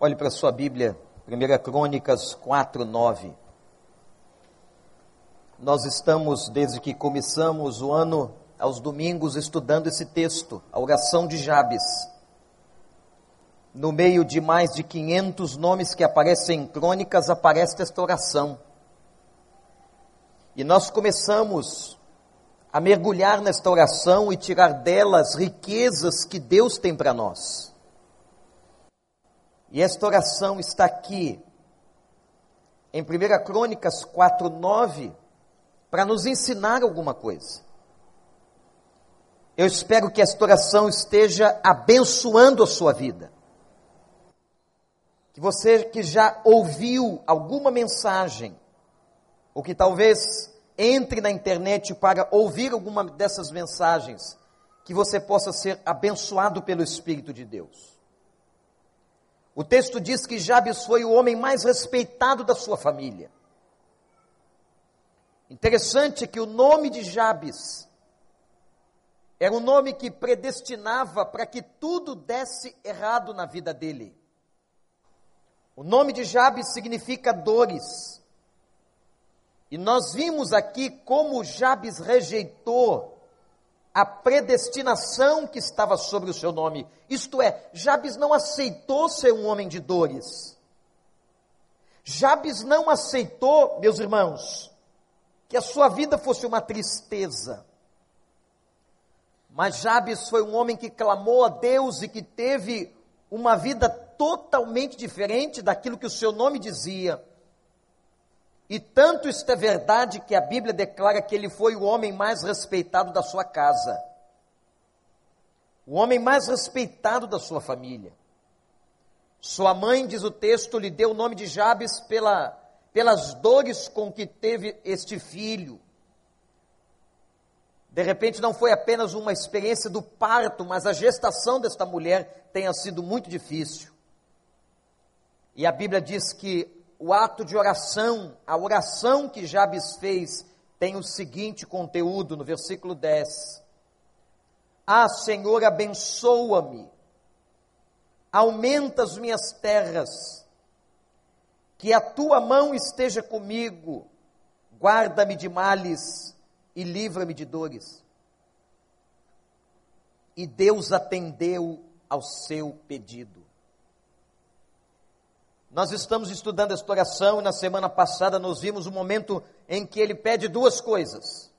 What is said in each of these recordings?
Olhe para a sua Bíblia, 1 Crônicas 4, 9. Nós estamos, desde que começamos o ano, aos domingos, estudando esse texto, a oração de Jabes. No meio de mais de 500 nomes que aparecem em crônicas, aparece esta oração. E nós começamos a mergulhar nesta oração e tirar delas riquezas que Deus tem para nós. E esta oração está aqui em 1 Crônicas 4, 9, para nos ensinar alguma coisa. Eu espero que esta oração esteja abençoando a sua vida. Que você que já ouviu alguma mensagem, ou que talvez entre na internet para ouvir alguma dessas mensagens, que você possa ser abençoado pelo Espírito de Deus. O texto diz que Jabes foi o homem mais respeitado da sua família. Interessante que o nome de Jabes era um nome que predestinava para que tudo desse errado na vida dele. O nome de Jabes significa dores. E nós vimos aqui como Jabes rejeitou a predestinação que estava sobre o seu nome. Isto é, Jabes não aceitou ser um homem de dores. Jabes não aceitou, meus irmãos, que a sua vida fosse uma tristeza. Mas Jabes foi um homem que clamou a Deus e que teve uma vida totalmente diferente daquilo que o seu nome dizia. E tanto isto é verdade que a Bíblia declara que ele foi o homem mais respeitado da sua casa, o homem mais respeitado da sua família. Sua mãe, diz o texto, lhe deu o nome de Jabes pela, pelas dores com que teve este filho. De repente, não foi apenas uma experiência do parto, mas a gestação desta mulher tenha sido muito difícil. E a Bíblia diz que o ato de oração, a oração que Jabes fez, tem o seguinte conteúdo no versículo 10. Ah, Senhor, abençoa-me, aumenta as minhas terras, que a tua mão esteja comigo, guarda-me de males e livra-me de dores. E Deus atendeu ao seu pedido. Nós estamos estudando esta oração e na semana passada nós vimos o momento em que ele pede duas coisas.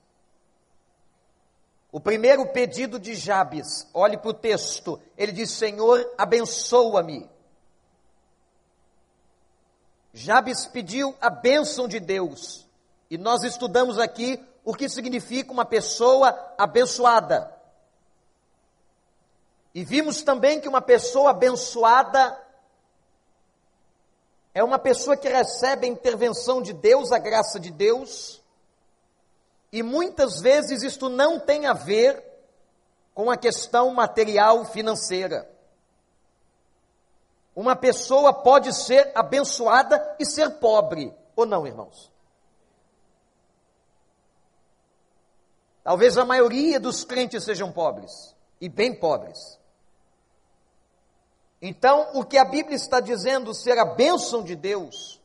O primeiro pedido de Jabes, olhe para o texto, ele diz: Senhor, abençoa-me. Jabes pediu a bênção de Deus, e nós estudamos aqui o que significa uma pessoa abençoada. E vimos também que uma pessoa abençoada é uma pessoa que recebe a intervenção de Deus, a graça de Deus, e muitas vezes isto não tem a ver com a questão material financeira. Uma pessoa pode ser abençoada e ser pobre, ou não, irmãos? Talvez a maioria dos crentes sejam pobres, e bem pobres. Então, o que a Bíblia está dizendo ser a bênção de Deus,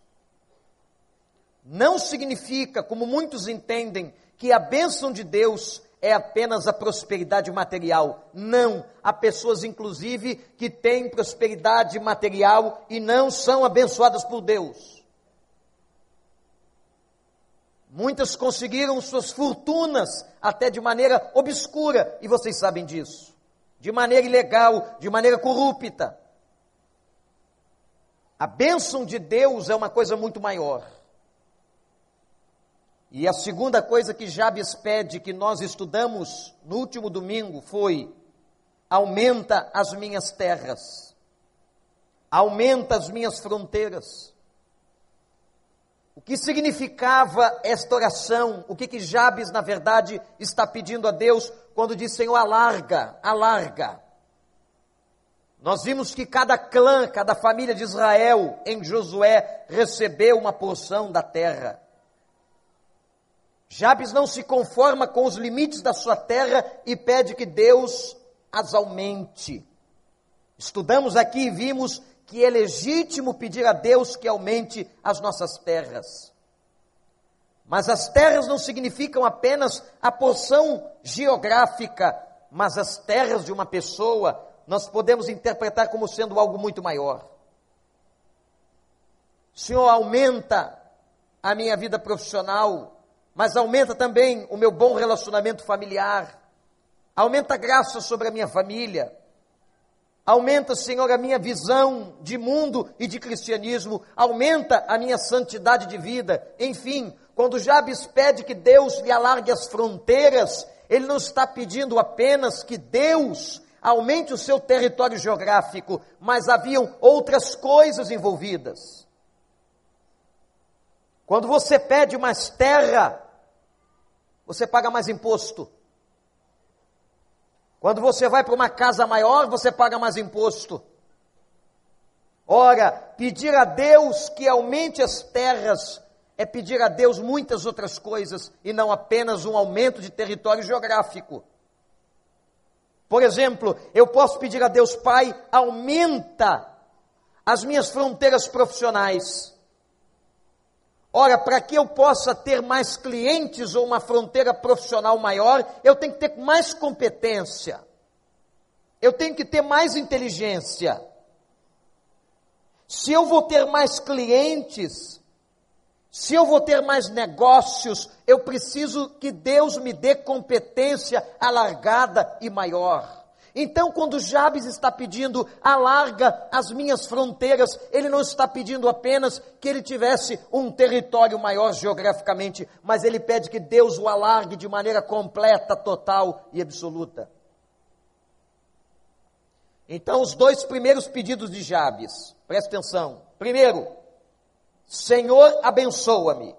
não significa, como muitos entendem, que a bênção de Deus é apenas a prosperidade material. Não. Há pessoas, inclusive, que têm prosperidade material e não são abençoadas por Deus. Muitas conseguiram suas fortunas até de maneira obscura, e vocês sabem disso. De maneira ilegal, de maneira corrupta. A bênção de Deus é uma coisa muito maior. E a segunda coisa que Jabes pede, que nós estudamos no último domingo, foi: aumenta as minhas terras, aumenta as minhas fronteiras. O que significava esta oração? O que, que Jabes, na verdade, está pedindo a Deus quando diz: Senhor, alarga, alarga. Nós vimos que cada clã, cada família de Israel em Josué recebeu uma porção da terra. Jabes não se conforma com os limites da sua terra e pede que Deus as aumente. Estudamos aqui e vimos que é legítimo pedir a Deus que aumente as nossas terras. Mas as terras não significam apenas a porção geográfica, mas as terras de uma pessoa nós podemos interpretar como sendo algo muito maior. Senhor, aumenta a minha vida profissional, mas aumenta também o meu bom relacionamento familiar. Aumenta a graça sobre a minha família. Aumenta, Senhor, a minha visão de mundo e de cristianismo. Aumenta a minha santidade de vida. Enfim, quando Jabes pede que Deus lhe alargue as fronteiras, ele não está pedindo apenas que Deus aumente o seu território geográfico, mas haviam outras coisas envolvidas. Quando você pede mais terra, você paga mais imposto. Quando você vai para uma casa maior, você paga mais imposto. Ora, pedir a Deus que aumente as terras é pedir a Deus muitas outras coisas e não apenas um aumento de território geográfico. Por exemplo, eu posso pedir a Deus, Pai, aumenta as minhas fronteiras profissionais. Ora, para que eu possa ter mais clientes ou uma fronteira profissional maior, eu tenho que ter mais competência. Eu tenho que ter mais inteligência. Se eu vou ter mais clientes, se eu vou ter mais negócios, eu preciso que Deus me dê competência alargada e maior. Então, quando Jabes está pedindo, alarga as minhas fronteiras, ele não está pedindo apenas que ele tivesse um território maior geograficamente, mas ele pede que Deus o alargue de maneira completa, total e absoluta. Então, os dois primeiros pedidos de Jabes, presta atenção. Primeiro, Senhor, abençoa-me.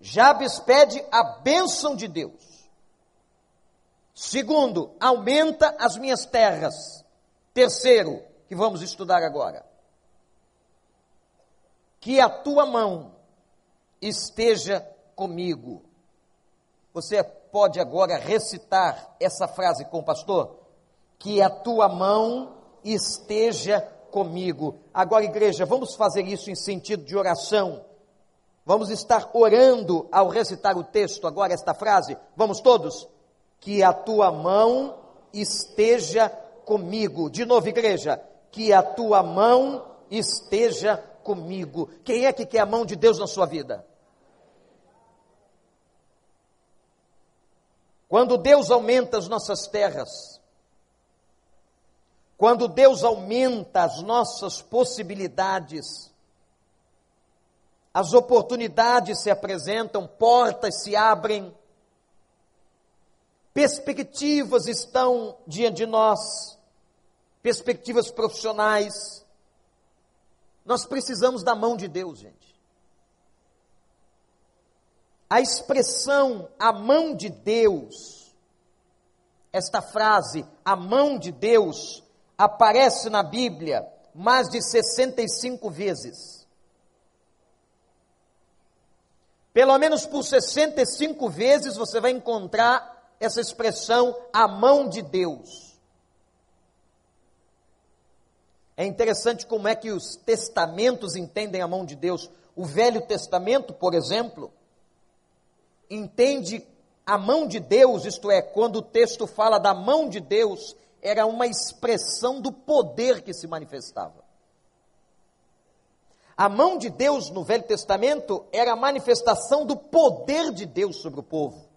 Jabes pede a bênção de Deus. Segundo, aumenta as minhas terras. Terceiro, que vamos estudar agora. Que a tua mão esteja comigo. Você pode agora recitar essa frase com o pastor? Que a tua mão esteja comigo. Agora, igreja, vamos fazer isso em sentido de oração. Vamos estar orando ao recitar o texto, agora, esta frase. Vamos todos? que a tua mão esteja comigo. De novo, igreja, que a tua mão esteja comigo. Quem é que quer a mão de Deus na sua vida? Quando Deus aumenta as nossas terras, quando Deus aumenta as nossas possibilidades, as oportunidades se apresentam, portas se abrem, perspectivas estão diante de nós, perspectivas profissionais. Nós precisamos da mão de Deus, gente. A expressão a mão de Deus, esta frase, a mão de Deus, aparece na Bíblia mais de 65 vezes. Pelo menos por 65 vezes você vai encontrar essa expressão a mão de Deus. É interessante como é que os testamentos entendem a mão de Deus. O Velho Testamento, por exemplo, entende a mão de Deus, isto é, quando o texto fala da mão de Deus, era uma expressão do poder que se manifestava. A mão de Deus no Velho Testamento era a manifestação do poder de Deus sobre o povo.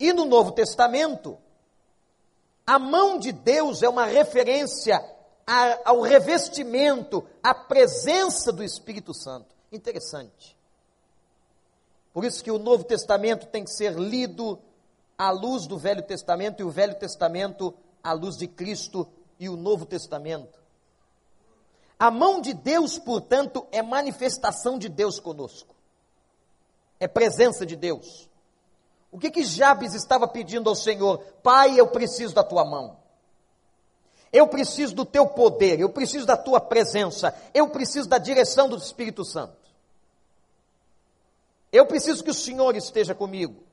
E no Novo Testamento, a mão de Deus é uma referência a, ao revestimento, à presença do Espírito Santo. Interessante. Por isso que o Novo Testamento tem que ser lido à luz do Velho Testamento e o Velho Testamento à luz de Cristo e o Novo Testamento. A mão de Deus, portanto, é manifestação de Deus conosco. É presença de Deus. O que que Jabes estava pedindo ao Senhor? Pai, eu preciso da tua mão. Eu preciso do teu poder, eu preciso da tua presença, eu preciso da direção do Espírito Santo. Eu preciso que o Senhor esteja comigo.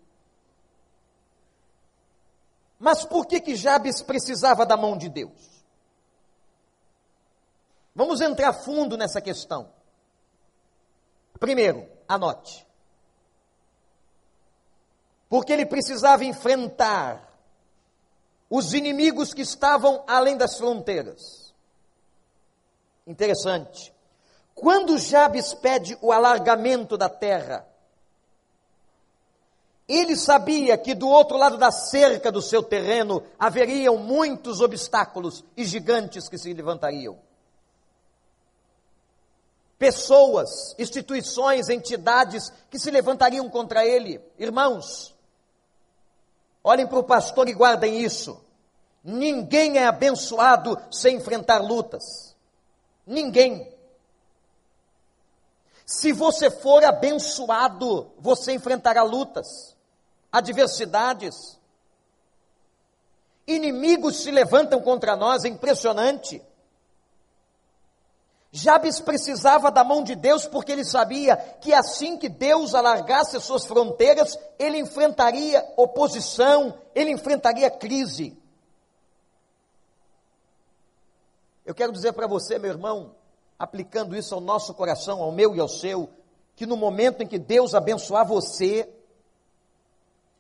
Mas por que que Jabes precisava da mão de Deus? Vamos entrar fundo nessa questão. Primeiro, anote. Porque ele precisava enfrentar os inimigos que estavam além das fronteiras. Interessante. Quando Jabes pede o alargamento da terra, ele sabia que do outro lado da cerca do seu terreno haveriam muitos obstáculos e gigantes que se levantariam. Pessoas, instituições, entidades que se levantariam contra ele. Irmãos, olhem para o pastor e guardem isso. Ninguém é abençoado sem enfrentar lutas. Ninguém. Se você for abençoado, você enfrentará lutas, adversidades. Inimigos se levantam contra nós, é impressionante. Jabes precisava da mão de Deus porque ele sabia que assim que Deus alargasse as suas fronteiras, ele enfrentaria oposição, ele enfrentaria crise. Eu quero dizer para você, meu irmão, aplicando isso ao nosso coração, ao meu e ao seu, que no momento em que Deus abençoar você,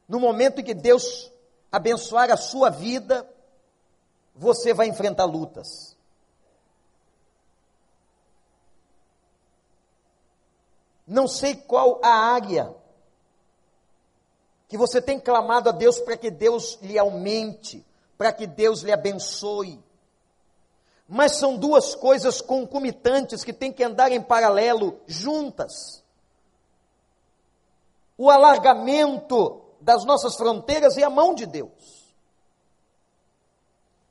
no momento em que Deus abençoar a sua vida, você vai enfrentar lutas. Não sei qual a área que você tem clamado a Deus para que Deus lhe aumente, para que Deus lhe abençoe. Mas são duas coisas concomitantes que têm que andar em paralelo, juntas. O alargamento das nossas fronteiras e a mão de Deus.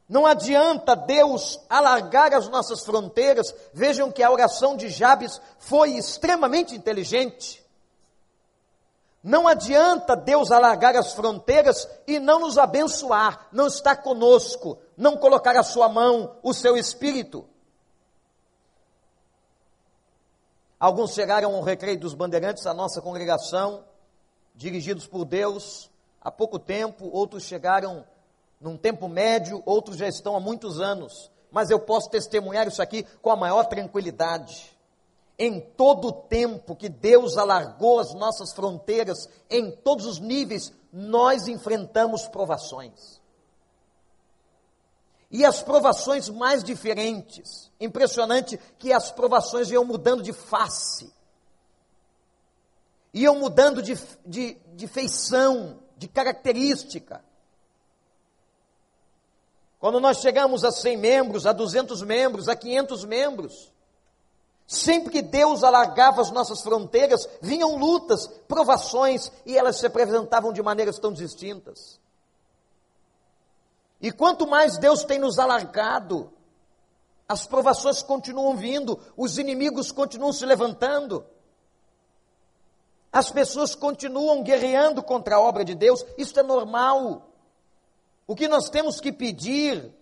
Não adianta Deus alargar as nossas fronteiras. Vejam que a oração de Jabes foi extremamente inteligente. Não adianta Deus alargar as fronteiras e não nos abençoar, não estar conosco, não colocar a sua mão, o seu espírito. Alguns chegaram ao recreio dos bandeirantes, a nossa congregação, dirigidos por Deus, há pouco tempo, outros chegaram num tempo médio, outros já estão há muitos anos. Mas eu posso testemunhar isso aqui com a maior tranquilidade em todo o tempo que Deus alargou as nossas fronteiras, em todos os níveis, nós enfrentamos provações. E as provações mais diferentes. Impressionante que as provações iam mudando de face, iam mudando de, de, de feição, de característica. Quando nós chegamos a 100 membros, a 200 membros, a 500 membros, Sempre que Deus alargava as nossas fronteiras, vinham lutas, provações, e elas se apresentavam de maneiras tão distintas. E quanto mais Deus tem nos alargado, as provações continuam vindo, os inimigos continuam se levantando, as pessoas continuam guerreando contra a obra de Deus, isso é normal. O que nós temos que pedir,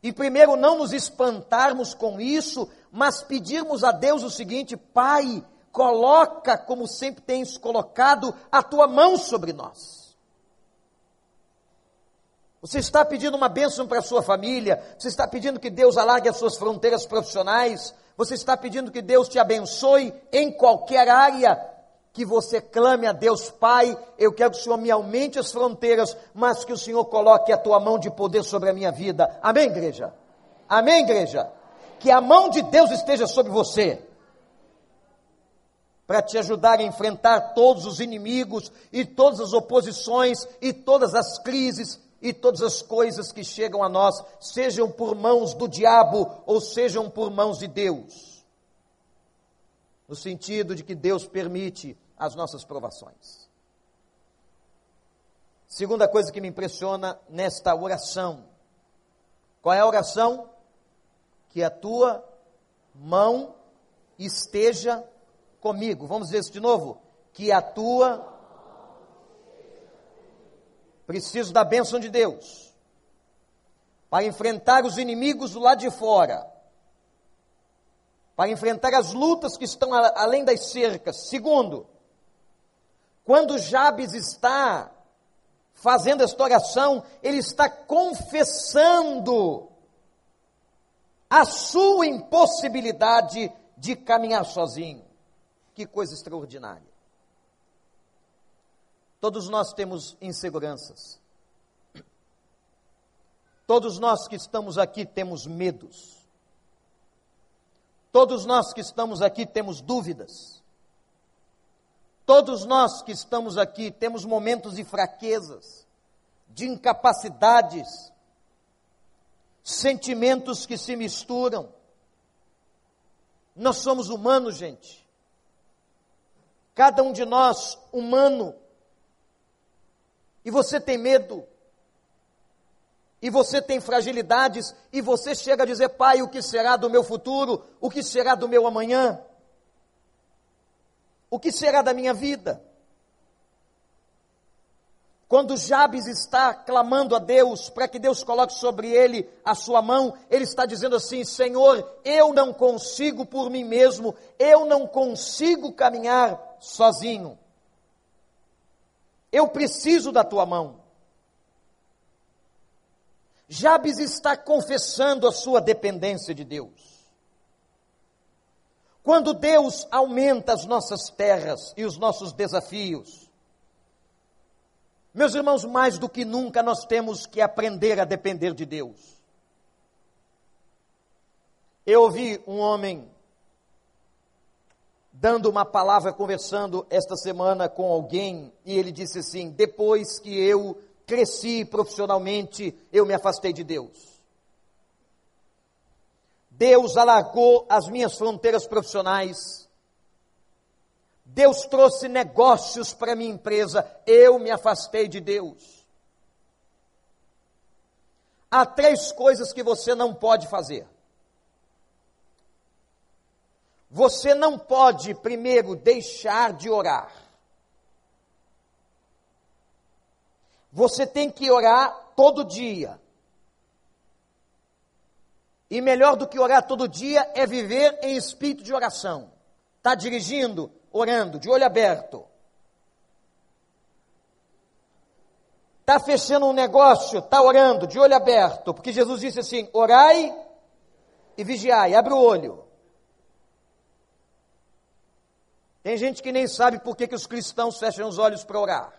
e primeiro não nos espantarmos com isso, mas pedirmos a Deus o seguinte: Pai, coloca, como sempre tens colocado, a tua mão sobre nós. Você está pedindo uma bênção para a sua família, você está pedindo que Deus alargue as suas fronteiras profissionais, você está pedindo que Deus te abençoe em qualquer área que você clame a Deus, Pai, eu quero que o Senhor me aumente as fronteiras, mas que o Senhor coloque a tua mão de poder sobre a minha vida. Amém, igreja? Amém, igreja? Que a mão de Deus esteja sobre você, para te ajudar a enfrentar todos os inimigos e todas as oposições e todas as crises e todas as coisas que chegam a nós, sejam por mãos do diabo ou sejam por mãos de Deus. No sentido de que Deus permite as nossas provações. Segunda coisa que me impressiona nesta oração. Qual é a oração? Que a tua mão esteja comigo. Vamos ver isso de novo? Que a tua. Preciso da bênção de Deus para enfrentar os inimigos do lado de fora, para enfrentar as lutas que estão além das cercas. Segundo, quando Jabes está fazendo esta oração, ele está confessando a sua impossibilidade de caminhar sozinho. Que coisa extraordinária. Todos nós temos inseguranças. Todos nós que estamos aqui temos medos. Todos nós que estamos aqui temos dúvidas. Todos nós que estamos aqui temos momentos de fraquezas, de incapacidades, sentimentos que se misturam. Nós somos humanos, gente. Cada um de nós humano. E você tem medo. E você tem fragilidades. E você chega a dizer, pai, o que será do meu futuro? O que será do meu amanhã? O que será da minha vida? Quando Jabes está clamando a Deus para que Deus coloque sobre ele a sua mão, ele está dizendo assim: Senhor, eu não consigo por mim mesmo, eu não consigo caminhar sozinho. Eu preciso da tua mão. Jabes está confessando a sua dependência de Deus. Quando Deus aumenta as nossas terras e os nossos desafios, meus irmãos, mais do que nunca nós temos que aprender a depender de Deus. Eu ouvi um homem dando uma palavra, conversando esta semana com alguém, e ele disse assim: depois que eu cresci profissionalmente, eu me afastei de Deus. Deus alargou as minhas fronteiras profissionais, Deus trouxe negócios para minha empresa, eu me afastei de Deus. Há três coisas que você não pode fazer. Você não pode, primeiro, deixar de orar. Você tem que orar todo dia. E melhor do que orar todo dia é viver em espírito de oração. Está dirigindo? Orando, de olho aberto. Está fechando um negócio, está orando, de olho aberto, porque Jesus disse assim: orai e vigiai, abre o olho. Tem gente que nem sabe por que, que os cristãos fecham os olhos para orar.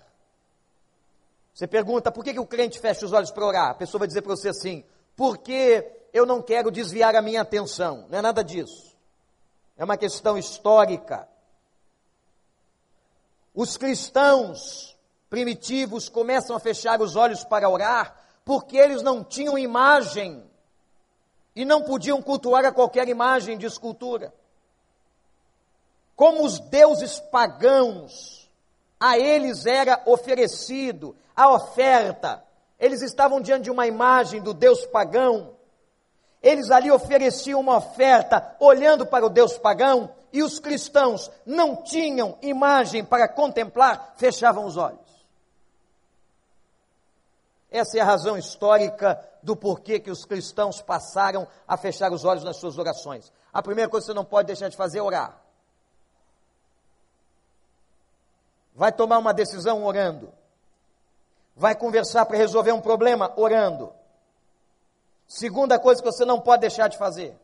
Você pergunta por que, que o crente fecha os olhos para orar? A pessoa vai dizer para você assim: porque eu não quero desviar a minha atenção. Não é nada disso. É uma questão histórica. Os cristãos primitivos começam a fechar os olhos para orar porque eles não tinham imagem e não podiam cultuar a qualquer imagem de escultura. Como os deuses pagãos, a eles era oferecido a oferta, eles estavam diante de uma imagem do Deus pagão, eles ali ofereciam uma oferta olhando para o Deus pagão, e os cristãos não tinham imagem para contemplar, fechavam os olhos. Essa é a razão histórica do porquê que os cristãos passaram a fechar os olhos nas suas orações. A primeira coisa que você não pode deixar de fazer é orar. Vai tomar uma decisão orando. Vai conversar para resolver um problema orando. Segunda coisa que você não pode deixar de fazer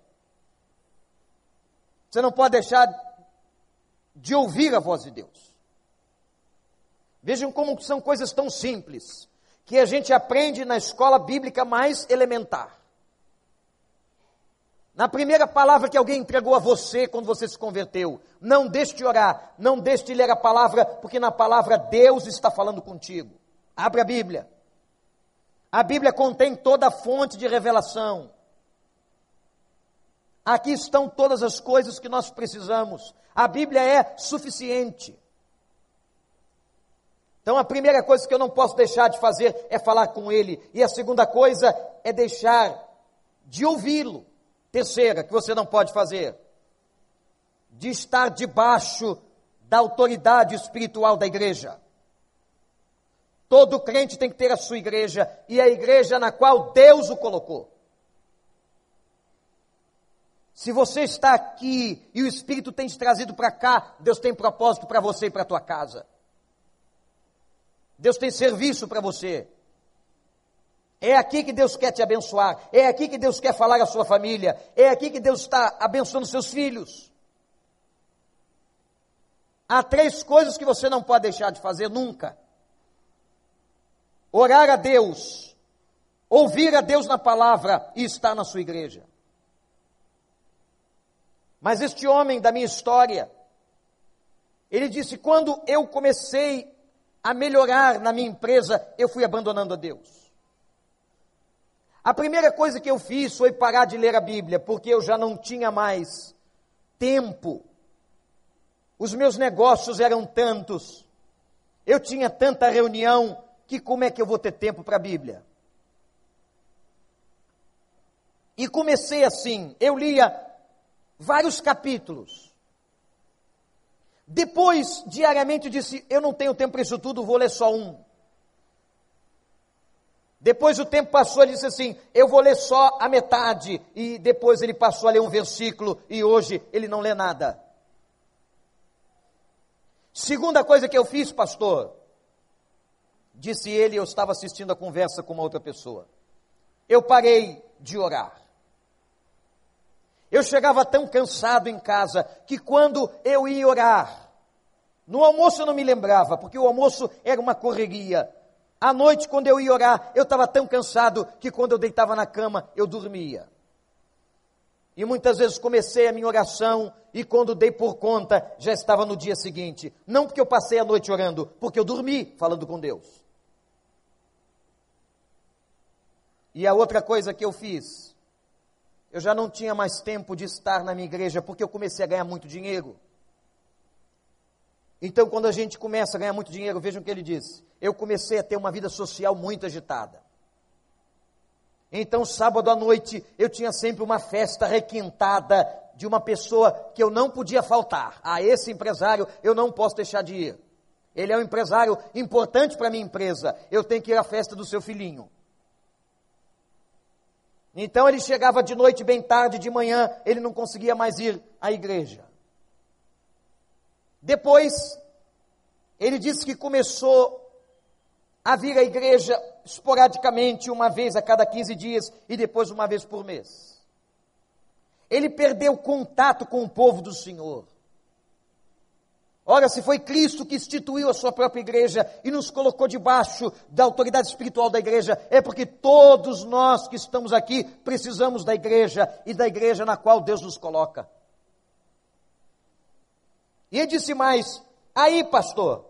você não pode deixar de ouvir a voz de Deus. Vejam como são coisas tão simples que a gente aprende na escola bíblica mais elementar. Na primeira palavra que alguém entregou a você quando você se converteu, não deixe de orar, não deixe de ler a palavra, porque na palavra Deus está falando contigo. Abre a Bíblia. A Bíblia contém toda a fonte de revelação. Aqui estão todas as coisas que nós precisamos. A Bíblia é suficiente. Então, a primeira coisa que eu não posso deixar de fazer é falar com Ele. E a segunda coisa é deixar de ouvi-lo. Terceira, que você não pode fazer, de estar debaixo da autoridade espiritual da igreja. Todo crente tem que ter a sua igreja e a igreja na qual Deus o colocou. Se você está aqui e o Espírito tem te trazido para cá, Deus tem propósito para você e para a tua casa. Deus tem serviço para você. É aqui que Deus quer te abençoar. É aqui que Deus quer falar à sua família. É aqui que Deus está abençoando seus filhos. Há três coisas que você não pode deixar de fazer nunca: orar a Deus, ouvir a Deus na palavra e estar na sua igreja. Mas este homem da minha história, ele disse: quando eu comecei a melhorar na minha empresa, eu fui abandonando a Deus. A primeira coisa que eu fiz foi parar de ler a Bíblia, porque eu já não tinha mais tempo. Os meus negócios eram tantos, eu tinha tanta reunião, que como é que eu vou ter tempo para a Bíblia? E comecei assim, eu lia vários capítulos. Depois, diariamente, disse: Eu não tenho tempo para isso tudo, vou ler só um. Depois o tempo passou, ele disse assim: Eu vou ler só a metade. E depois ele passou a ler um versículo e hoje ele não lê nada. Segunda coisa que eu fiz, pastor, disse ele, eu estava assistindo a conversa com uma outra pessoa. Eu parei de orar. Eu chegava tão cansado em casa que quando eu ia orar, no almoço eu não me lembrava, porque o almoço era uma correria. À noite, quando eu ia orar, eu estava tão cansado que quando eu deitava na cama, eu dormia. E muitas vezes comecei a minha oração e quando dei por conta, já estava no dia seguinte. Não porque eu passei a noite orando, porque eu dormi falando com Deus. E a outra coisa que eu fiz, eu já não tinha mais tempo de estar na minha igreja porque eu comecei a ganhar muito dinheiro. Então, quando a gente começa a ganhar muito dinheiro, vejam o que ele disse. Eu comecei a ter uma vida social muito agitada. Então, sábado à noite, eu tinha sempre uma festa requintada de uma pessoa que eu não podia faltar. A esse empresário eu não posso deixar de ir. Ele é um empresário importante para a minha empresa. Eu tenho que ir à festa do seu filhinho. Então ele chegava de noite bem tarde, de manhã, ele não conseguia mais ir à igreja. Depois, ele disse que começou a vir à igreja esporadicamente, uma vez a cada 15 dias e depois uma vez por mês. Ele perdeu contato com o povo do Senhor. Ora, se foi Cristo que instituiu a sua própria igreja e nos colocou debaixo da autoridade espiritual da igreja, é porque todos nós que estamos aqui precisamos da igreja e da igreja na qual Deus nos coloca. E ele disse mais: aí, pastor,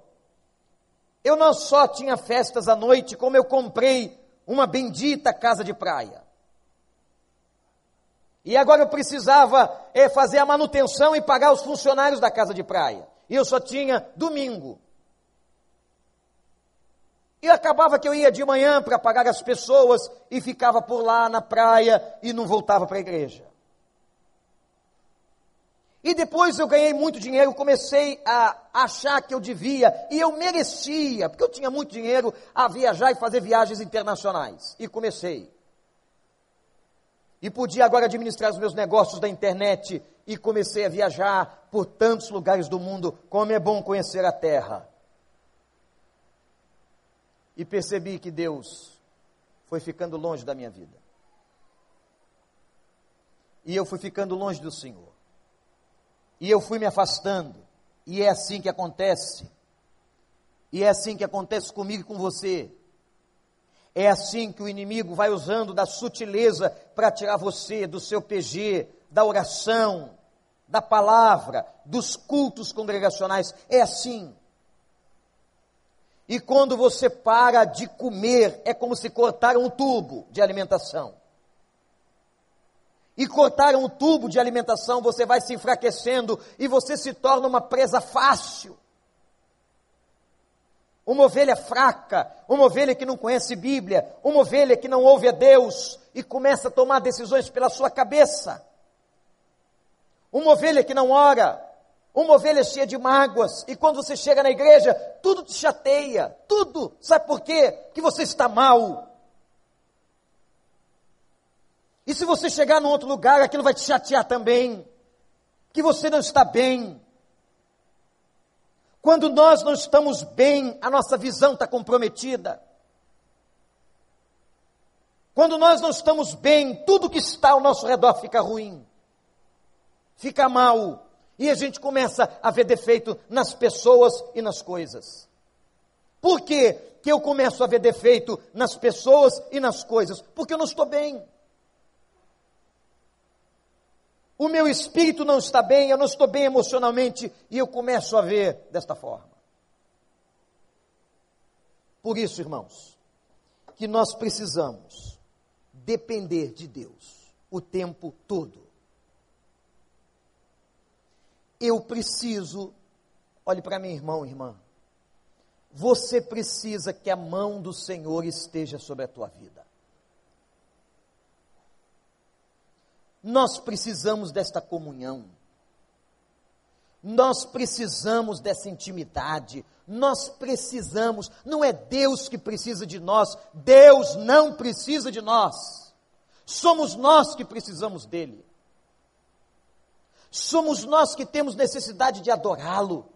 eu não só tinha festas à noite, como eu comprei uma bendita casa de praia. E agora eu precisava é, fazer a manutenção e pagar os funcionários da casa de praia. E eu só tinha domingo. E acabava que eu ia de manhã para pagar as pessoas e ficava por lá na praia e não voltava para a igreja. E depois eu ganhei muito dinheiro, comecei a achar que eu devia e eu merecia, porque eu tinha muito dinheiro a viajar e fazer viagens internacionais. E comecei. E podia agora administrar os meus negócios da internet e comecei a viajar por tantos lugares do mundo, como é bom conhecer a terra. E percebi que Deus foi ficando longe da minha vida. E eu fui ficando longe do Senhor. E eu fui me afastando. E é assim que acontece. E é assim que acontece comigo e com você. É assim que o inimigo vai usando da sutileza para tirar você do seu PG, da oração, da palavra, dos cultos congregacionais. É assim. E quando você para de comer, é como se cortaram um tubo de alimentação. E cortaram um tubo de alimentação, você vai se enfraquecendo e você se torna uma presa fácil uma ovelha fraca, uma ovelha que não conhece Bíblia, uma ovelha que não ouve a Deus e começa a tomar decisões pela sua cabeça. Uma ovelha que não ora, uma ovelha cheia de mágoas, e quando você chega na igreja, tudo te chateia, tudo. Sabe por quê? Que você está mal. E se você chegar num outro lugar, aquilo vai te chatear também. Que você não está bem. Quando nós não estamos bem, a nossa visão está comprometida. Quando nós não estamos bem, tudo que está ao nosso redor fica ruim, fica mal, e a gente começa a ver defeito nas pessoas e nas coisas. Por quê que eu começo a ver defeito nas pessoas e nas coisas? Porque eu não estou bem. O meu espírito não está bem, eu não estou bem emocionalmente, e eu começo a ver desta forma. Por isso, irmãos, que nós precisamos depender de Deus o tempo todo. Eu preciso, olhe para mim, irmão, irmã. Você precisa que a mão do Senhor esteja sobre a tua vida. Nós precisamos desta comunhão. Nós precisamos dessa intimidade. Nós precisamos, não é Deus que precisa de nós, Deus não precisa de nós. Somos nós que precisamos dele. Somos nós que temos necessidade de adorá-lo.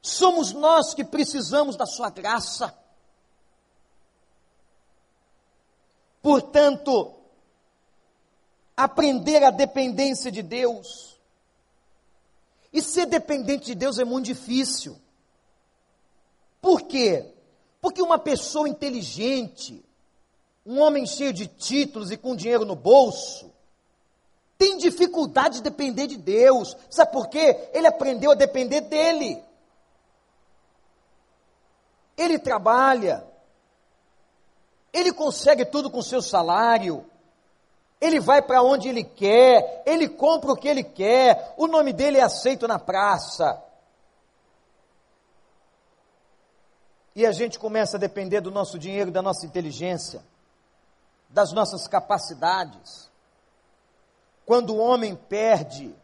Somos nós que precisamos da sua graça. Portanto, aprender a dependência de Deus e ser dependente de Deus é muito difícil. Por quê? Porque uma pessoa inteligente, um homem cheio de títulos e com dinheiro no bolso, tem dificuldade de depender de Deus. Sabe por quê? Ele aprendeu a depender dele. Ele trabalha, ele consegue tudo com seu salário, ele vai para onde ele quer, ele compra o que ele quer, o nome dele é aceito na praça. E a gente começa a depender do nosso dinheiro, da nossa inteligência, das nossas capacidades. Quando o homem perde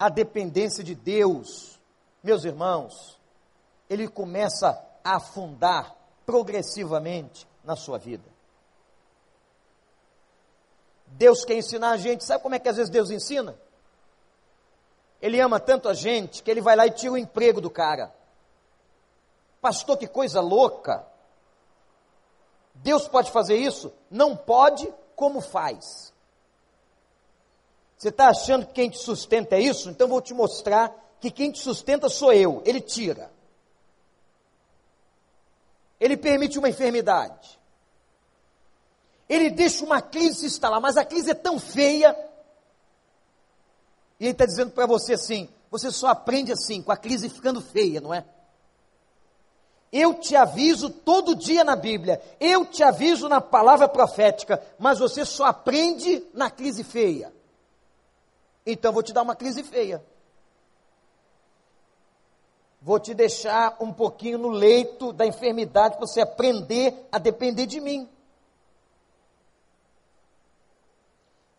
a dependência de Deus, meus irmãos, ele começa a afundar progressivamente na sua vida. Deus quer ensinar a gente, sabe como é que às vezes Deus ensina? Ele ama tanto a gente que ele vai lá e tira o emprego do cara. Pastor, que coisa louca. Deus pode fazer isso? Não pode, como faz. Você está achando que quem te sustenta é isso? Então vou te mostrar que quem te sustenta sou eu. Ele tira. Ele permite uma enfermidade. Ele deixa uma crise se instalar, mas a crise é tão feia. E ele está dizendo para você assim: você só aprende assim, com a crise ficando feia, não é? Eu te aviso todo dia na Bíblia, eu te aviso na palavra profética, mas você só aprende na crise feia. Então vou te dar uma crise feia. Vou te deixar um pouquinho no leito da enfermidade para você aprender a depender de mim.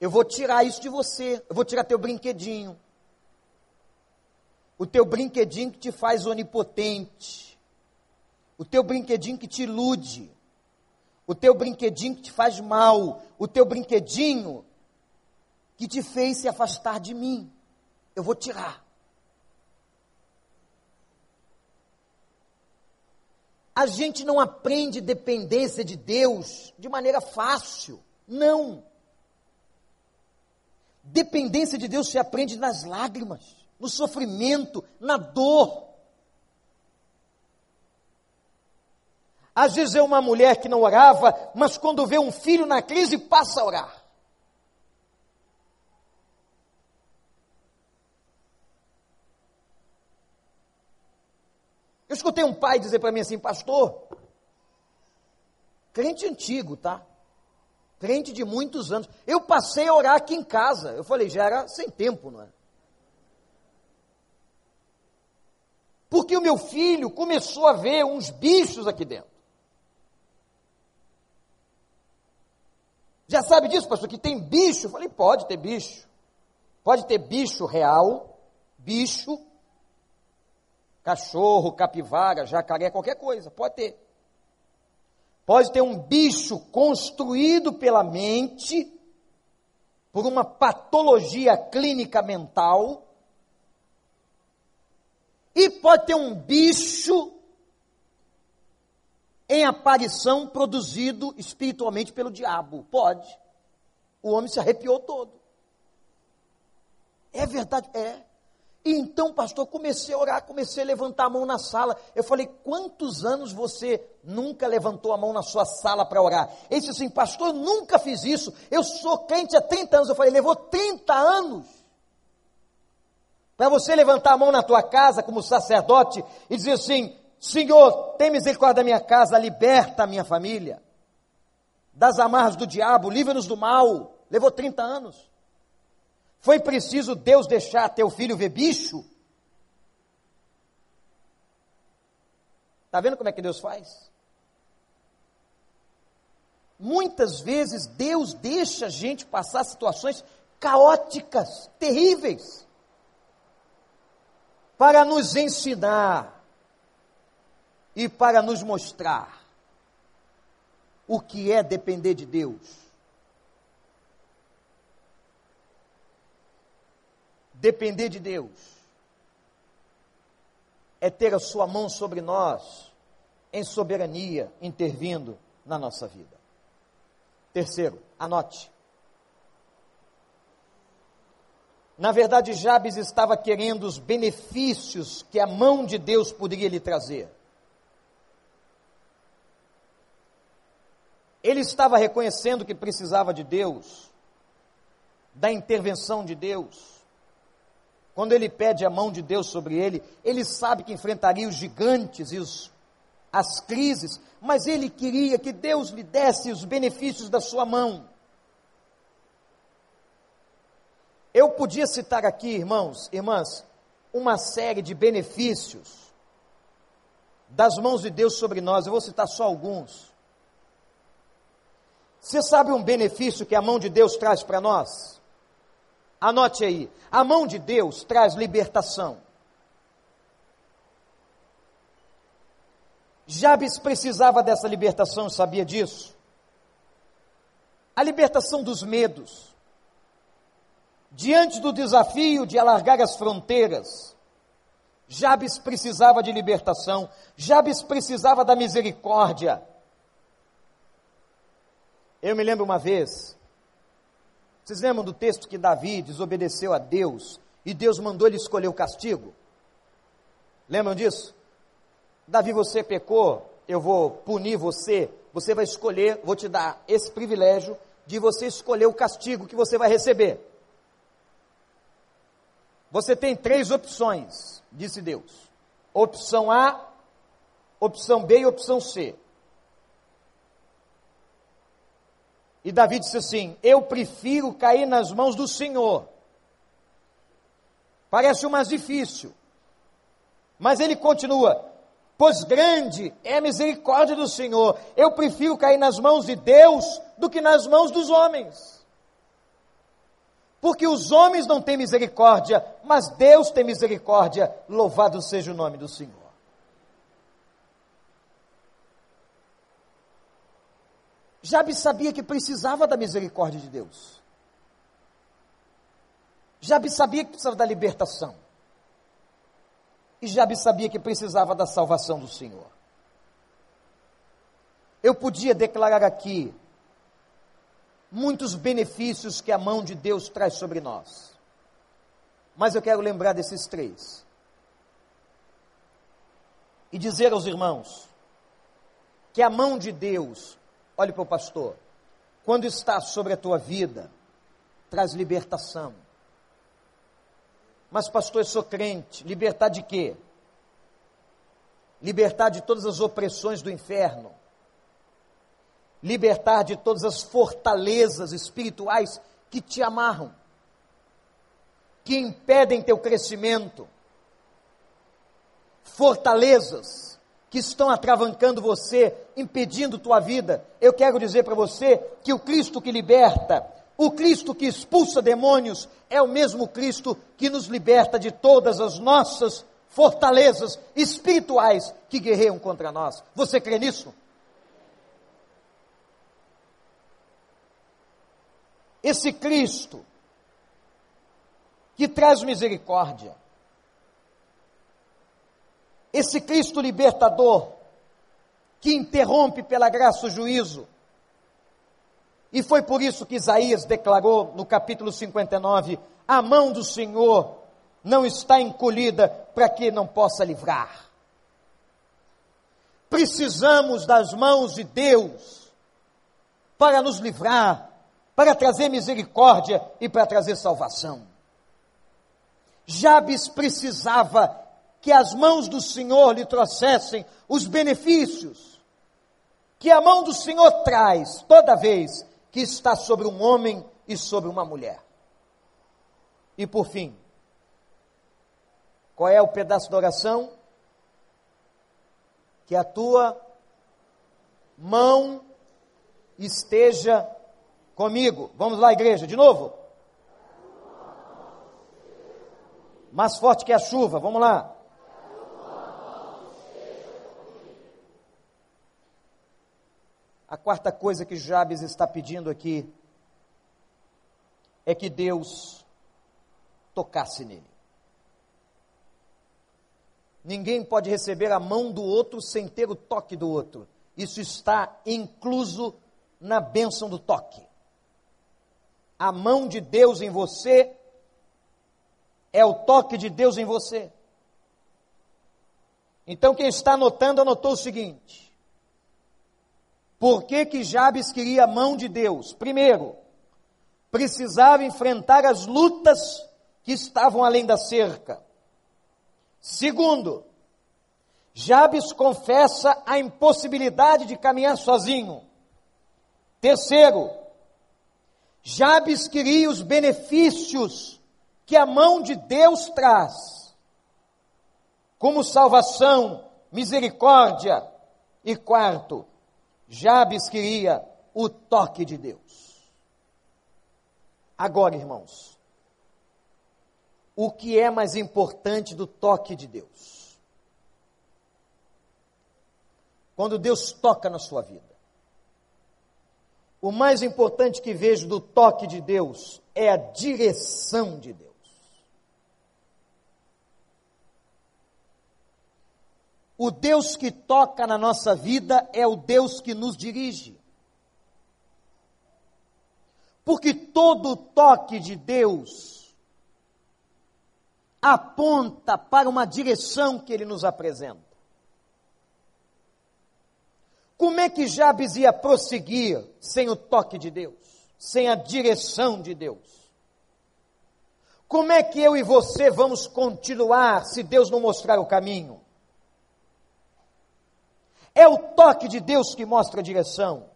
Eu vou tirar isso de você. Eu vou tirar teu brinquedinho. O teu brinquedinho que te faz onipotente. O teu brinquedinho que te ilude. O teu brinquedinho que te faz mal. O teu brinquedinho que te fez se afastar de mim. Eu vou tirar. A gente não aprende dependência de Deus de maneira fácil. Não. Dependência de Deus se aprende nas lágrimas, no sofrimento, na dor. Às vezes é uma mulher que não orava, mas quando vê um filho na crise passa a orar. Eu escutei um pai dizer para mim assim, pastor, crente antigo, tá? Crente de muitos anos. Eu passei a orar aqui em casa. Eu falei, já era sem tempo, não é? Porque o meu filho começou a ver uns bichos aqui dentro. Já sabe disso, pastor, que tem bicho? Eu falei, pode ter bicho. Pode ter bicho real, bicho, cachorro, capivara, jacaré, qualquer coisa, pode ter. Pode ter um bicho construído pela mente, por uma patologia clínica mental, e pode ter um bicho em aparição produzido espiritualmente pelo diabo? Pode. O homem se arrepiou todo. É verdade? É. E então, pastor, comecei a orar, comecei a levantar a mão na sala. Eu falei, quantos anos você nunca levantou a mão na sua sala para orar? Ele disse assim, pastor, eu nunca fiz isso. Eu sou crente há 30 anos. Eu falei, levou 30 anos. Para você levantar a mão na tua casa como sacerdote e dizer assim, Senhor, tem misericórdia da minha casa, liberta a minha família. Das amarras do diabo, livra-nos do mal. Levou 30 anos. Foi preciso Deus deixar teu filho ver bicho? Está vendo como é que Deus faz? Muitas vezes Deus deixa a gente passar situações caóticas, terríveis, para nos ensinar e para nos mostrar o que é depender de Deus. Depender de Deus é ter a sua mão sobre nós, em soberania, intervindo na nossa vida. Terceiro, anote. Na verdade, Jabes estava querendo os benefícios que a mão de Deus poderia lhe trazer. Ele estava reconhecendo que precisava de Deus, da intervenção de Deus. Quando ele pede a mão de Deus sobre ele, ele sabe que enfrentaria os gigantes e os, as crises, mas ele queria que Deus lhe desse os benefícios da sua mão. Eu podia citar aqui, irmãos, irmãs, uma série de benefícios das mãos de Deus sobre nós, eu vou citar só alguns. Você sabe um benefício que a mão de Deus traz para nós? Anote aí: a mão de Deus traz libertação. Jabes precisava dessa libertação, sabia disso? A libertação dos medos. Diante do desafio de alargar as fronteiras, Jabes precisava de libertação, Jabes precisava da misericórdia. Eu me lembro uma vez, vocês lembram do texto que Davi desobedeceu a Deus e Deus mandou ele escolher o castigo? Lembram disso? Davi, você pecou, eu vou punir você, você vai escolher, vou te dar esse privilégio de você escolher o castigo que você vai receber. Você tem três opções, disse Deus: opção A, opção B e opção C. E Davi disse assim: Eu prefiro cair nas mãos do Senhor. Parece o mais difícil. Mas ele continua: Pois grande é a misericórdia do Senhor. Eu prefiro cair nas mãos de Deus do que nas mãos dos homens. Porque os homens não têm misericórdia, mas Deus tem misericórdia. Louvado seja o nome do Senhor. Jabe sabia que precisava da misericórdia de Deus. Jabe sabia que precisava da libertação. E Jabe sabia que precisava da salvação do Senhor. Eu podia declarar aqui muitos benefícios que a mão de Deus traz sobre nós. Mas eu quero lembrar desses três. E dizer aos irmãos que a mão de Deus Olhe para o pastor. Quando está sobre a tua vida, traz libertação. Mas, pastor, eu sou crente. Libertar de quê? Libertar de todas as opressões do inferno. Libertar de todas as fortalezas espirituais que te amarram, que impedem teu crescimento. Fortalezas que estão atravancando você, impedindo tua vida. Eu quero dizer para você que o Cristo que liberta, o Cristo que expulsa demônios, é o mesmo Cristo que nos liberta de todas as nossas fortalezas espirituais que guerreiam contra nós. Você crê nisso? Esse Cristo que traz misericórdia, esse Cristo libertador, que interrompe pela graça o juízo. E foi por isso que Isaías declarou no capítulo 59: a mão do Senhor não está encolhida para que não possa livrar. Precisamos das mãos de Deus para nos livrar, para trazer misericórdia e para trazer salvação. Jabes precisava que as mãos do Senhor lhe trouxessem os benefícios que a mão do Senhor traz toda vez que está sobre um homem e sobre uma mulher. E por fim, qual é o pedaço da oração? Que a tua mão esteja comigo. Vamos lá, igreja, de novo. Mais forte que a chuva, vamos lá. A quarta coisa que Jabes está pedindo aqui é que Deus tocasse nele. Ninguém pode receber a mão do outro sem ter o toque do outro. Isso está incluso na bênção do toque. A mão de Deus em você é o toque de Deus em você. Então, quem está anotando, anotou o seguinte: por que, que Jabes queria a mão de Deus? Primeiro, precisava enfrentar as lutas que estavam além da cerca. Segundo, Jabes confessa a impossibilidade de caminhar sozinho. Terceiro, Jabes queria os benefícios que a mão de Deus traz, como salvação, misericórdia. E quarto, Jabes queria o toque de Deus. Agora, irmãos, o que é mais importante do toque de Deus? Quando Deus toca na sua vida. O mais importante que vejo do toque de Deus é a direção de Deus. O Deus que toca na nossa vida é o Deus que nos dirige. Porque todo toque de Deus aponta para uma direção que ele nos apresenta. Como é que Jabes ia prosseguir sem o toque de Deus, sem a direção de Deus? Como é que eu e você vamos continuar se Deus não mostrar o caminho? É o toque de Deus que mostra a direção.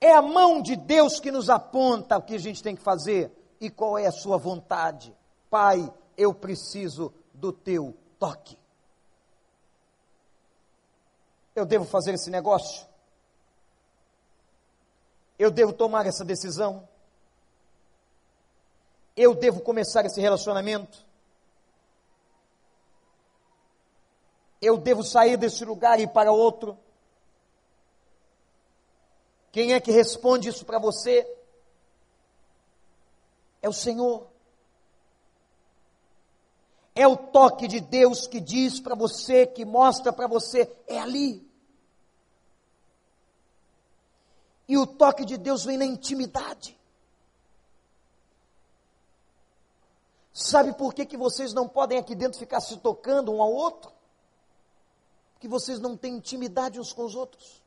É a mão de Deus que nos aponta o que a gente tem que fazer e qual é a sua vontade. Pai, eu preciso do teu toque. Eu devo fazer esse negócio? Eu devo tomar essa decisão? Eu devo começar esse relacionamento? Eu devo sair desse lugar e ir para outro? Quem é que responde isso para você? É o Senhor. É o toque de Deus que diz para você, que mostra para você, é ali. E o toque de Deus vem na intimidade. Sabe por que, que vocês não podem aqui dentro ficar se tocando um ao outro? Que vocês não têm intimidade uns com os outros.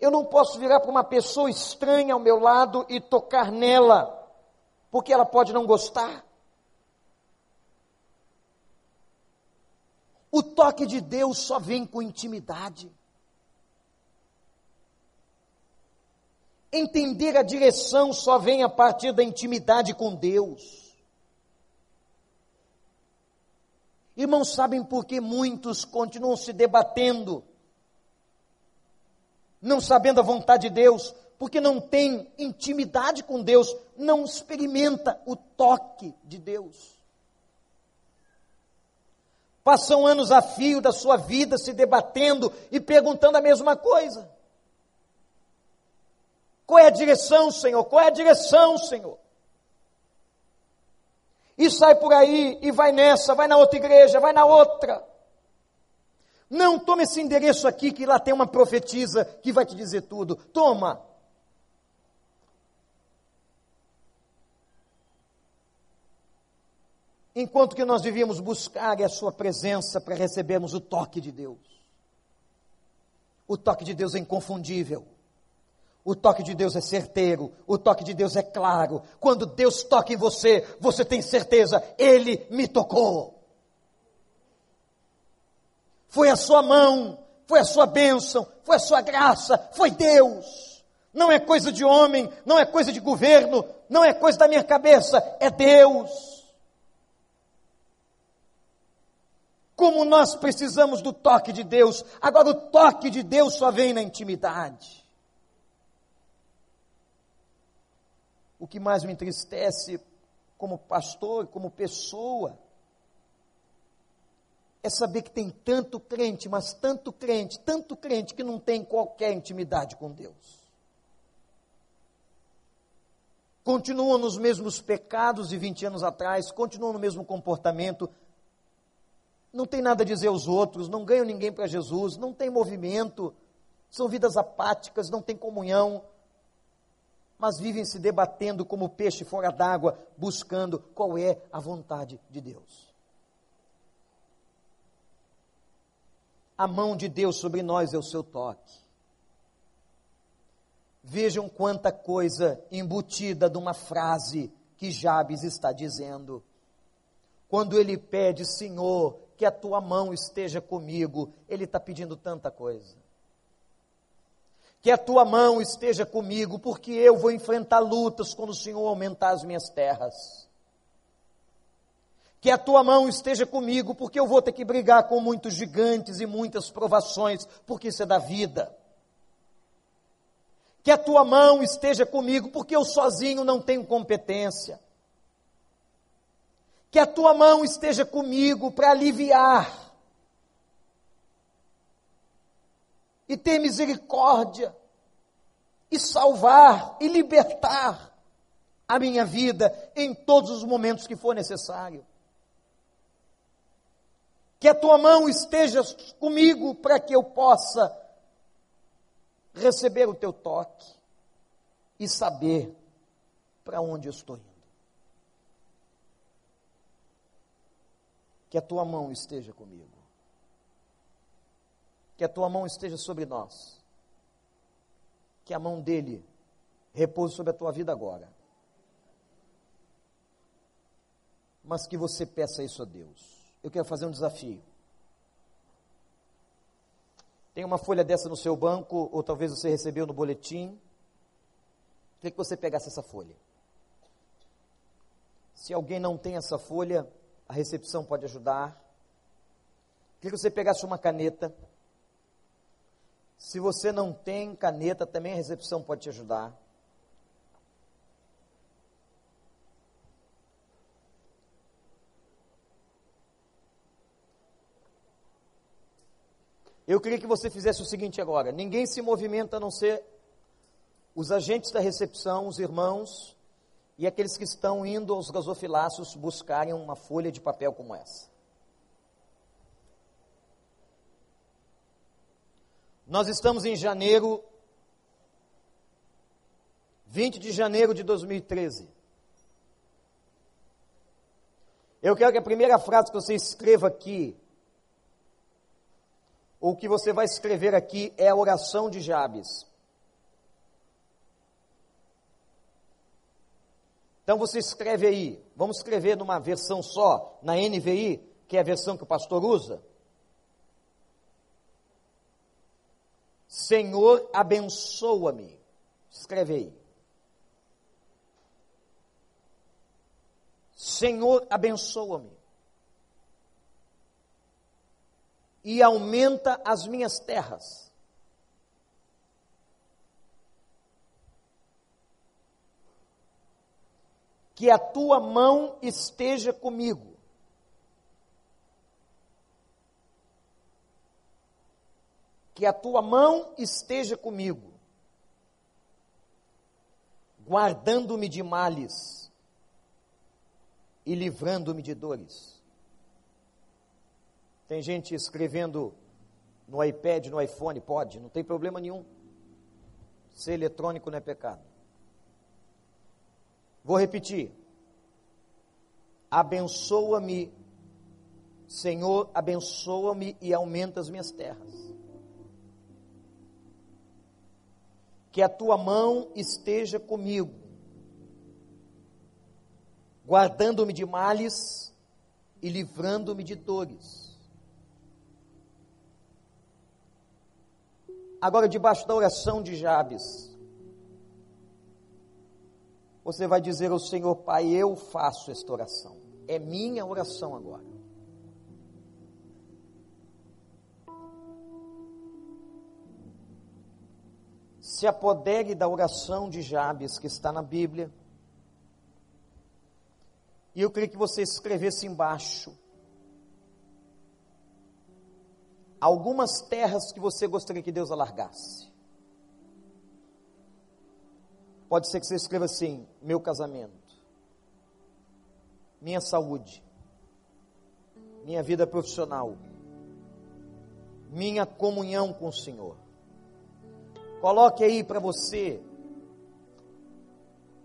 Eu não posso virar para uma pessoa estranha ao meu lado e tocar nela, porque ela pode não gostar. O toque de Deus só vem com intimidade. Entender a direção só vem a partir da intimidade com Deus. Irmãos, sabem por que muitos continuam se debatendo, não sabendo a vontade de Deus, porque não tem intimidade com Deus, não experimenta o toque de Deus. Passam anos a fio da sua vida se debatendo e perguntando a mesma coisa. Qual é a direção, Senhor? Qual é a direção, Senhor? E sai por aí e vai nessa, vai na outra igreja, vai na outra. Não, toma esse endereço aqui que lá tem uma profetisa que vai te dizer tudo. Toma. Enquanto que nós devíamos buscar a sua presença para recebermos o toque de Deus. O toque de Deus é inconfundível. O toque de Deus é certeiro, o toque de Deus é claro. Quando Deus toca em você, você tem certeza, Ele me tocou. Foi a sua mão, foi a sua bênção, foi a sua graça, foi Deus. Não é coisa de homem, não é coisa de governo, não é coisa da minha cabeça, é Deus. Como nós precisamos do toque de Deus. Agora, o toque de Deus só vem na intimidade. O que mais me entristece como pastor, como pessoa, é saber que tem tanto crente, mas tanto crente, tanto crente que não tem qualquer intimidade com Deus. Continuam nos mesmos pecados de 20 anos atrás, continuam no mesmo comportamento, não tem nada a dizer aos outros, não ganham ninguém para Jesus, não tem movimento, são vidas apáticas, não tem comunhão, mas vivem se debatendo como peixe fora d'água, buscando qual é a vontade de Deus. A mão de Deus sobre nós é o seu toque. Vejam quanta coisa embutida de uma frase que Jabes está dizendo. Quando ele pede, Senhor, que a tua mão esteja comigo. Ele está pedindo tanta coisa. Que a tua mão esteja comigo, porque eu vou enfrentar lutas quando o Senhor aumentar as minhas terras. Que a tua mão esteja comigo, porque eu vou ter que brigar com muitos gigantes e muitas provações, porque isso é da vida. Que a tua mão esteja comigo, porque eu sozinho não tenho competência que a tua mão esteja comigo para aliviar e ter misericórdia e salvar e libertar a minha vida em todos os momentos que for necessário. Que a tua mão esteja comigo para que eu possa receber o teu toque e saber para onde eu estou indo. que a tua mão esteja comigo. Que a tua mão esteja sobre nós. Que a mão dele repouse sobre a tua vida agora. Mas que você peça isso a Deus. Eu quero fazer um desafio. Tem uma folha dessa no seu banco, ou talvez você recebeu no boletim. Queria que você pegasse essa folha. Se alguém não tem essa folha, a recepção pode ajudar. Queria que você pegasse uma caneta. Se você não tem caneta, também a recepção pode te ajudar. Eu queria que você fizesse o seguinte agora: ninguém se movimenta a não ser os agentes da recepção, os irmãos, e aqueles que estão indo aos gasofilácios buscarem uma folha de papel como essa. Nós estamos em janeiro, 20 de janeiro de 2013. Eu quero que a primeira frase que você escreva aqui, ou que você vai escrever aqui, é a oração de Jabes. Então você escreve aí, vamos escrever numa versão só, na NVI, que é a versão que o pastor usa. Senhor, abençoa-me. Escreve aí. Senhor, abençoa-me. E aumenta as minhas terras. que a tua mão esteja comigo. Que a tua mão esteja comigo, guardando-me de males e livrando-me de dores. Tem gente escrevendo No iPad, no iPhone, pode, não tem problema nenhum. Ser eletrônico não é pecado. Vou repetir. Abençoa-me, Senhor, abençoa-me e aumenta as minhas terras. Que a tua mão esteja comigo, guardando-me de males e livrando-me de dores. Agora, debaixo da oração de Jabes, você vai dizer ao Senhor, Pai, eu faço esta oração. É minha oração agora. Se apodere da oração de Jabes que está na Bíblia. E eu queria que você escrevesse embaixo algumas terras que você gostaria que Deus alargasse. Pode ser que você escreva assim: meu casamento, minha saúde, minha vida profissional, minha comunhão com o Senhor. Coloque aí para você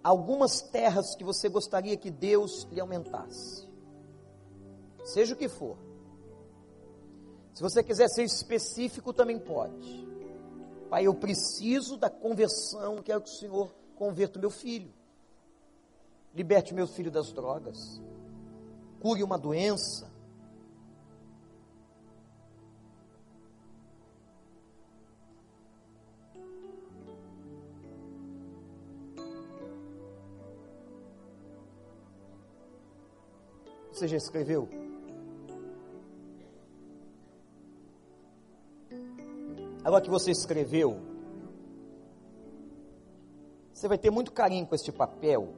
algumas terras que você gostaria que Deus lhe aumentasse. Seja o que for. Se você quiser ser específico, também pode. Pai, eu preciso da conversão, quero que o Senhor converta o meu filho. Liberte meu filho das drogas. Cure uma doença. Você já escreveu? Agora que você escreveu, você vai ter muito carinho com este papel,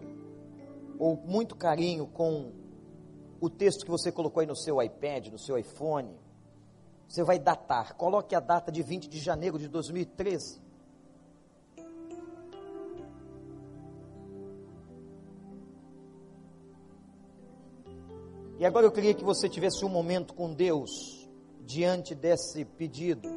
ou muito carinho com o texto que você colocou aí no seu iPad, no seu iPhone. Você vai datar. Coloque a data de 20 de janeiro de 2013. E agora eu queria que você tivesse um momento com Deus diante desse pedido.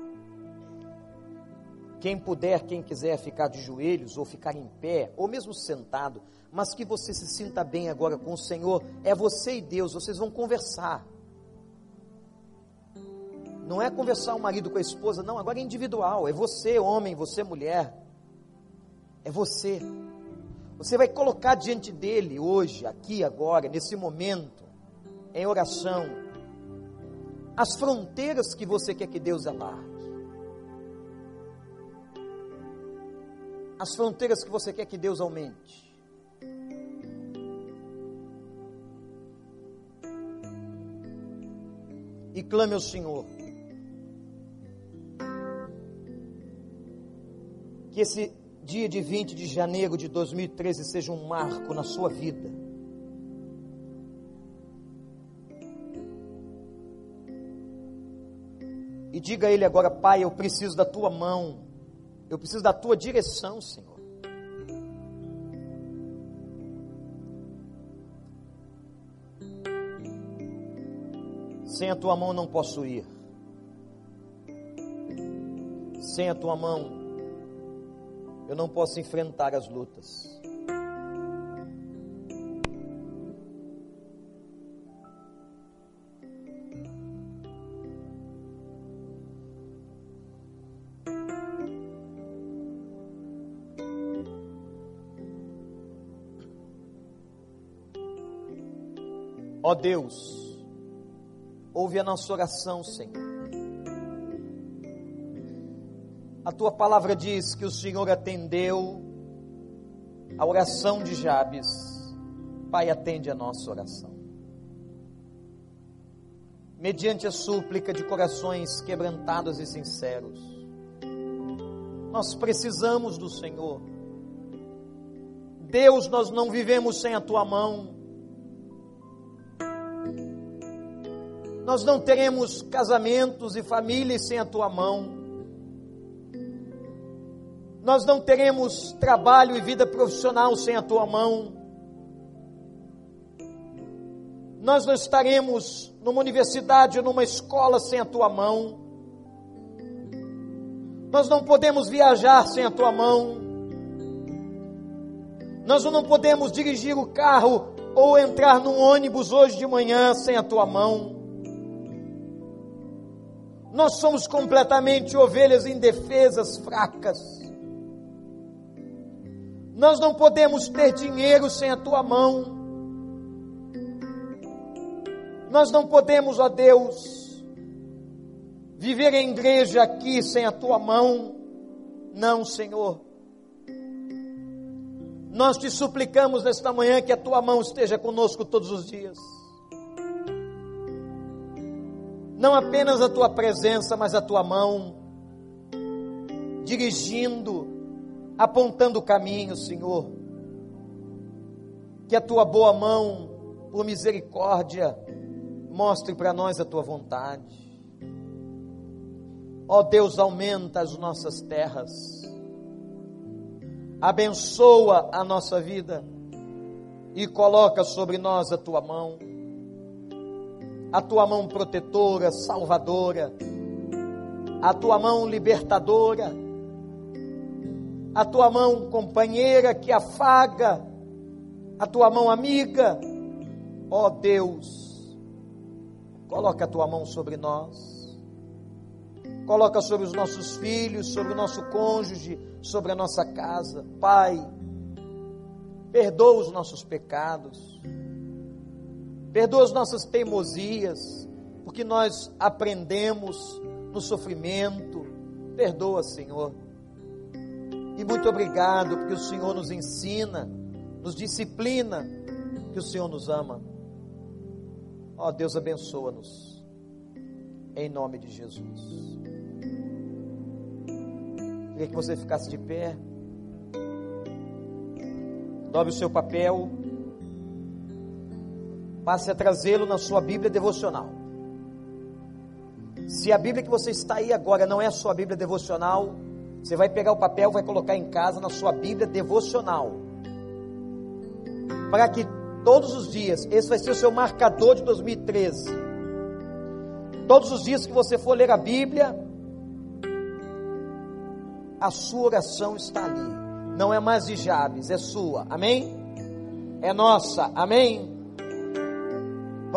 Quem puder, quem quiser ficar de joelhos ou ficar em pé, ou mesmo sentado, mas que você se sinta bem agora com o Senhor, é você e Deus, vocês vão conversar. Não é conversar o marido com a esposa, não, agora é individual, é você, homem, você, mulher. É você. Você vai colocar diante dele hoje, aqui, agora, nesse momento, em oração, as fronteiras que você quer que Deus alargue. as fronteiras que você quer que Deus aumente. E clame ao Senhor. Que esse dia de 20 de janeiro de 2013 seja um marco na sua vida. E diga a Ele agora, Pai, eu preciso da tua mão eu preciso da tua direção, Senhor. Sem a tua mão não posso ir. Sem a tua mão eu não posso enfrentar as lutas. Ó Deus, ouve a nossa oração, Senhor. A tua palavra diz que o Senhor atendeu a oração de Jabes. Pai, atende a nossa oração. Mediante a súplica de corações quebrantados e sinceros. Nós precisamos do Senhor. Deus, nós não vivemos sem a tua mão. Nós não teremos casamentos e famílias sem a tua mão. Nós não teremos trabalho e vida profissional sem a tua mão. Nós não estaremos numa universidade ou numa escola sem a tua mão. Nós não podemos viajar sem a tua mão. Nós não podemos dirigir o carro ou entrar num ônibus hoje de manhã sem a tua mão. Nós somos completamente ovelhas indefesas, fracas. Nós não podemos ter dinheiro sem a tua mão. Nós não podemos, ó Deus, viver em igreja aqui sem a tua mão. Não, Senhor. Nós te suplicamos nesta manhã que a tua mão esteja conosco todos os dias. Não apenas a tua presença, mas a tua mão, dirigindo, apontando o caminho, Senhor. Que a tua boa mão, por misericórdia, mostre para nós a tua vontade. Ó Deus, aumenta as nossas terras abençoa a nossa vida e coloca sobre nós a tua mão, a tua mão protetora, salvadora, a tua mão libertadora, a tua mão companheira que afaga, a tua mão amiga, ó oh Deus, coloca a tua mão sobre nós. Coloca sobre os nossos filhos, sobre o nosso cônjuge, sobre a nossa casa. Pai, perdoa os nossos pecados, perdoa as nossas teimosias, porque nós aprendemos no sofrimento. Perdoa, Senhor. E muito obrigado, porque o Senhor nos ensina, nos disciplina, que o Senhor nos ama. Ó oh, Deus, abençoa-nos. Em nome de Jesus. Queria que você ficasse de pé. Dobre o seu papel. Passe a trazê-lo na sua Bíblia devocional. Se a Bíblia que você está aí agora não é a sua Bíblia devocional, você vai pegar o papel, vai colocar em casa na sua Bíblia devocional. Para que todos os dias, esse vai ser o seu marcador de 2013. Todos os dias que você for ler a Bíblia, a sua oração está ali. Não é mais de Jabes, é sua. Amém? É nossa. Amém?